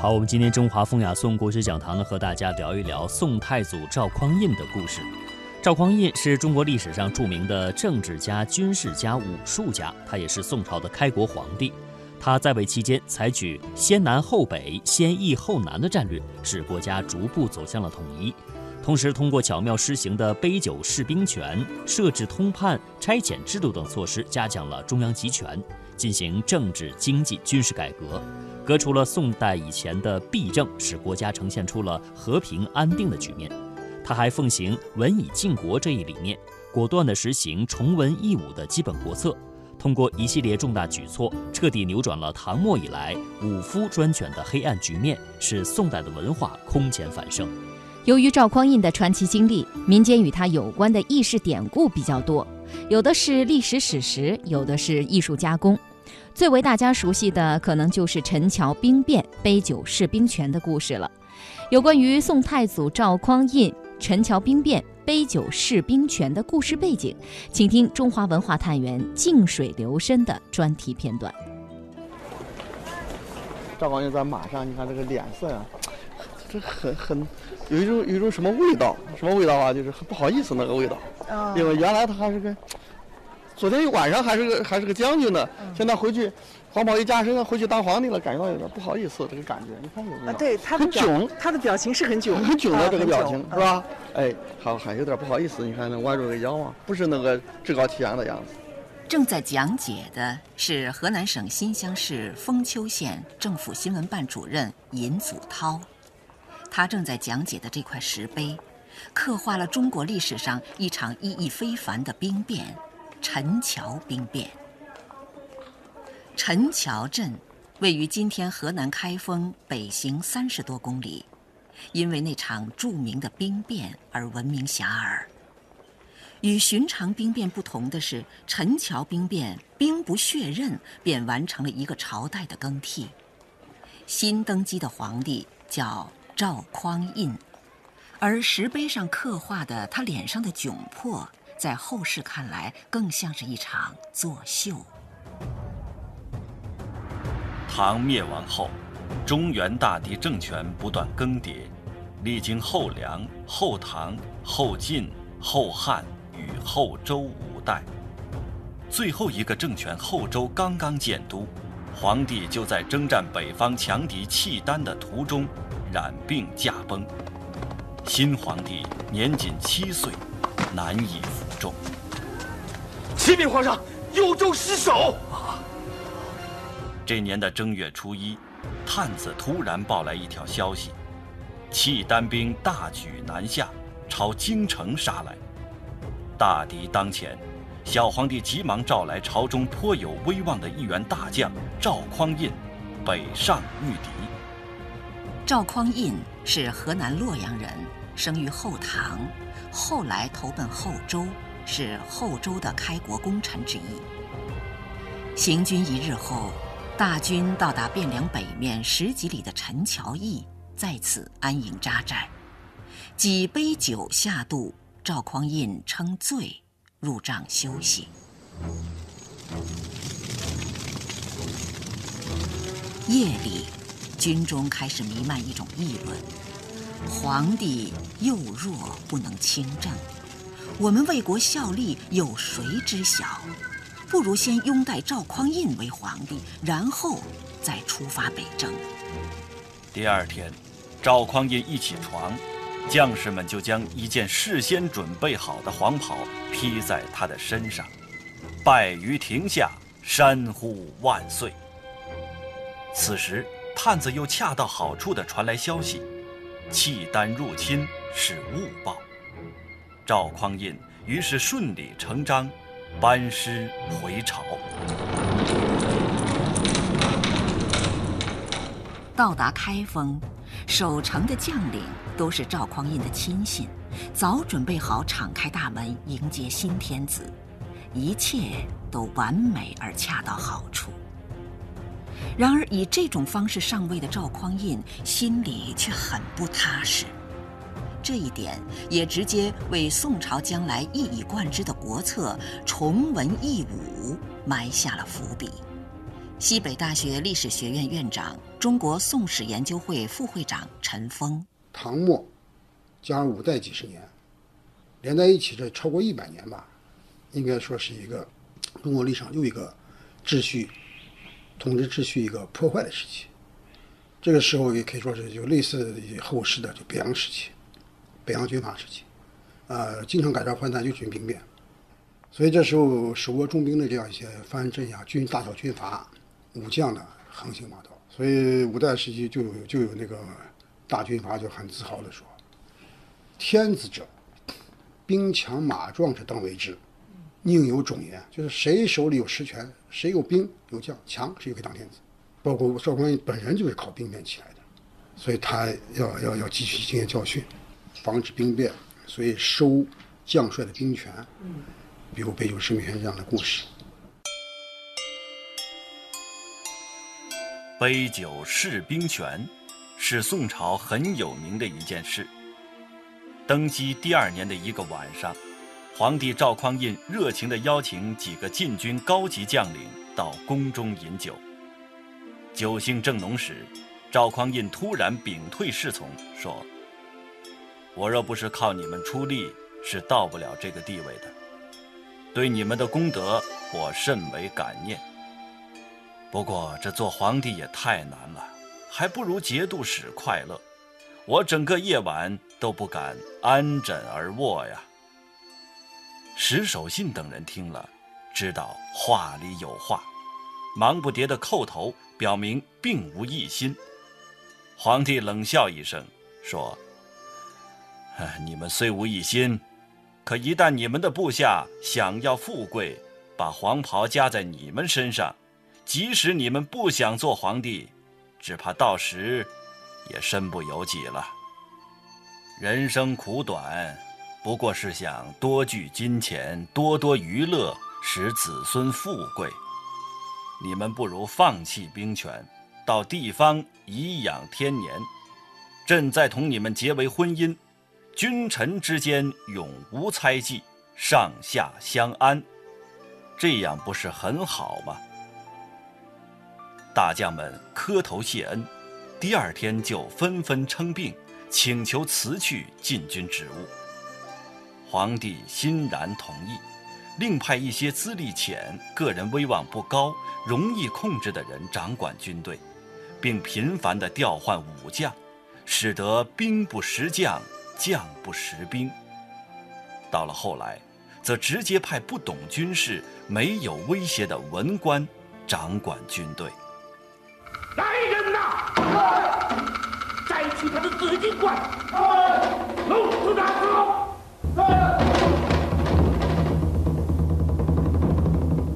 好，我们今天中华风雅颂故事讲堂呢，和大家聊一聊宋太祖赵匡胤的故事。赵匡胤是中国历史上著名的政治家、军事家、武术家，他也是宋朝的开国皇帝。他在位期间采取先南后北、先易后难的战略，使国家逐步走向了统一。同时，通过巧妙施行的杯酒释兵权、设置通判、差遣制度等措施，加强了中央集权，进行政治、经济、军事改革，革除了宋代以前的弊政，使国家呈现出了和平安定的局面。他还奉行文以靖国这一理念，果断地实行崇文抑武的基本国策，通过一系列重大举措，彻底扭转了唐末以来武夫专权的黑暗局面，使宋代的文化空前繁盛。由于赵匡胤的传奇经历，民间与他有关的轶事典故比较多，有的是历史史实，有的是艺术加工。最为大家熟悉的，可能就是陈桥兵变、杯酒释兵权的故事了。有关于宋太祖赵匡胤。陈桥兵变、杯酒释兵权的故事背景，请听中华文化探员静水流深的专题片段。赵匡胤在马上，你看这个脸色呀，这很很有一种有一种什么味道？什么味道啊？就是很不好意思那个味道。啊。因为原来他还是个，昨天晚上还是个还是个将军呢，现在回去。黄袍一加身，回去当皇帝了，感觉到有点不好意思，这个感觉，你看有没有？对，他的很囧，他的表情是很囧，很囧的这个表情，是吧？哎，好，还有点不好意思，你看那弯着个腰啊，不是那个趾高气扬的样子。正在讲解的是河南省新乡市封丘县政府新闻办主任尹祖涛，他正在讲解的这块石碑，刻画了中国历史上一场意义非凡的兵变——陈桥兵变。陈桥镇位于今天河南开封北行三十多公里，因为那场著名的兵变而闻名遐迩。与寻常兵变不同的是，陈桥兵变兵不血刃便完成了一个朝代的更替。新登基的皇帝叫赵匡胤，而石碑上刻画的他脸上的窘迫，在后世看来更像是一场作秀。唐灭亡后，中原大地政权不断更迭，历经后梁、后唐、后晋、后汉与后周五代，最后一个政权后周刚刚建都，皇帝就在征战北方强敌契丹的途中染病驾崩。新皇帝年仅七岁，难以服众。启禀皇上，幽州失守。这年的正月初一，探子突然报来一条消息：契丹兵大举南下，朝京城杀来。大敌当前，小皇帝急忙召来朝中颇有威望的一员大将赵匡胤，北上御敌。赵匡胤是河南洛阳人，生于后唐，后来投奔后周，是后周的开国功臣之一。行军一日后。大军到达汴梁北面十几里的陈桥驿，在此安营扎寨。几杯酒下肚，赵匡胤称醉，入帐休息。夜里，军中开始弥漫一种议论：皇帝幼弱，不能亲政，我们为国效力，有谁知晓？不如先拥戴赵匡胤为皇帝，然后再出发北征。第二天，赵匡胤一起床，将士们就将一件事先准备好的黄袍披在他的身上，拜于庭下，山呼万岁。此时，探子又恰到好处地传来消息：契丹入侵是误报。赵匡胤于是顺理成章。班师回朝。到达开封，守城的将领都是赵匡胤的亲信，早准备好敞开大门迎接新天子，一切都完美而恰到好处。然而，以这种方式上位的赵匡胤心里却很不踏实。这一点也直接为宋朝将来一以贯之的国策“崇文抑武”埋下了伏笔。西北大学历史学院院长、中国宋史研究会副会长陈峰。唐末，加上五代几十年，连在一起这超过一百年吧，应该说是一个中国历史上又一个秩序、统治秩序一个破坏的时期。这个时候也可以说是就类似于后世的就北洋时期、北洋军阀时期，呃，经常改朝换代，又军兵变，所以这时候手握重兵的这样一些藩镇呀、军大小军阀、武将呢，横行霸道。所以五代时期就有就有那个大军阀就很自豪的说：“天子者，兵强马壮者当为之，宁有种言？就是谁手里有实权，谁有兵有将强，谁就可以当天子。”包括赵匡胤本人就是靠兵变起来的，所以他要要要汲取经验教训，防止兵变，所以收将帅的兵权。嗯比如杯酒释兵权这样的故事。杯酒释兵权，是宋朝很有名的一件事。登基第二年的一个晚上，皇帝赵匡胤热情地邀请几个禁军高级将领到宫中饮酒。酒兴正浓时，赵匡胤突然屏退侍从，说：“我若不是靠你们出力，是到不了这个地位的。对你们的功德，我甚为感念。不过这做皇帝也太难了，还不如节度使快乐。我整个夜晚都不敢安枕而卧呀。”石守信等人听了，知道话里有话，忙不迭地叩头。表明并无异心。皇帝冷笑一声，说：“你们虽无异心，可一旦你们的部下想要富贵，把黄袍加在你们身上，即使你们不想做皇帝，只怕到时也身不由己了。人生苦短，不过是想多聚金钱，多多娱乐，使子孙富贵。”你们不如放弃兵权，到地方颐养天年。朕再同你们结为婚姻，君臣之间永无猜忌，上下相安，这样不是很好吗？大将们磕头谢恩，第二天就纷纷称病，请求辞去禁军职务。皇帝欣然同意。另派一些资历浅、个人威望不高、容易控制的人掌管军队，并频繁地调换武将，使得兵不识将，将不识兵。到了后来，则直接派不懂军事、没有威胁的文官掌管军队。来人呐！摘去他的紫金冠！弄死他！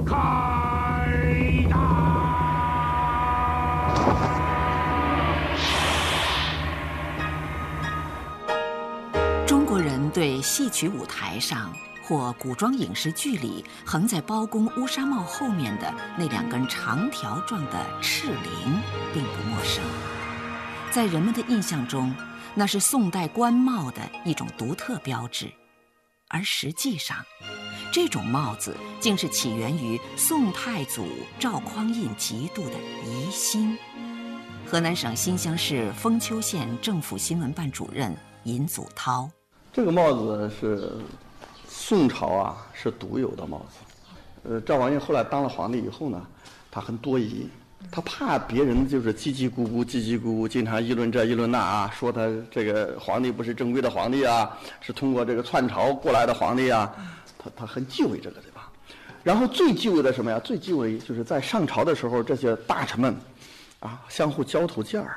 开打！中国人对戏曲舞台上或古装影视剧里横在包公乌纱帽后面的那两根长条状的赤翎，并不陌生。在人们的印象中，那是宋代官帽的一种独特标志，而实际上，这种帽子竟是起源于宋太祖赵匡胤极度的疑心。河南省新乡市封丘县政府新闻办主任尹祖涛。这个帽子是宋朝啊，是独有的帽子。呃，赵匡胤后来当了皇帝以后呢，他很多疑，他怕别人就是叽叽咕咕、叽叽咕咕，经常议论这议论那啊，说他这个皇帝不是正规的皇帝啊，是通过这个篡朝过来的皇帝啊，他他很忌讳这个，对吧？然后最忌讳的什么呀？最忌讳就是在上朝的时候，这些大臣们啊相互交头接耳，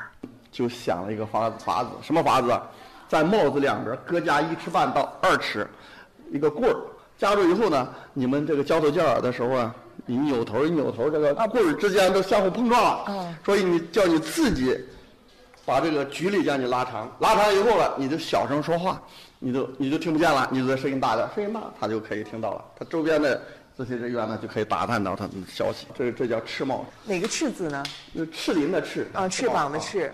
就想了一个法法子，什么法子？在帽子两边各加一尺半到二尺，一个棍儿夹住以后呢，你们这个交头接耳的时候啊，你扭头一扭头，这个棍儿之间都相互碰撞了。嗯。所以你叫你自己把这个距离将你拉长，拉长以后了，你就小声说话，你就你就听不见了，你就在声音大点，声音大他就可以听到了，他周边的这些人员呢就可以打探到他们的消息。这这叫赤帽。哪个赤字呢？赤鳞的赤。啊，翅膀的翅。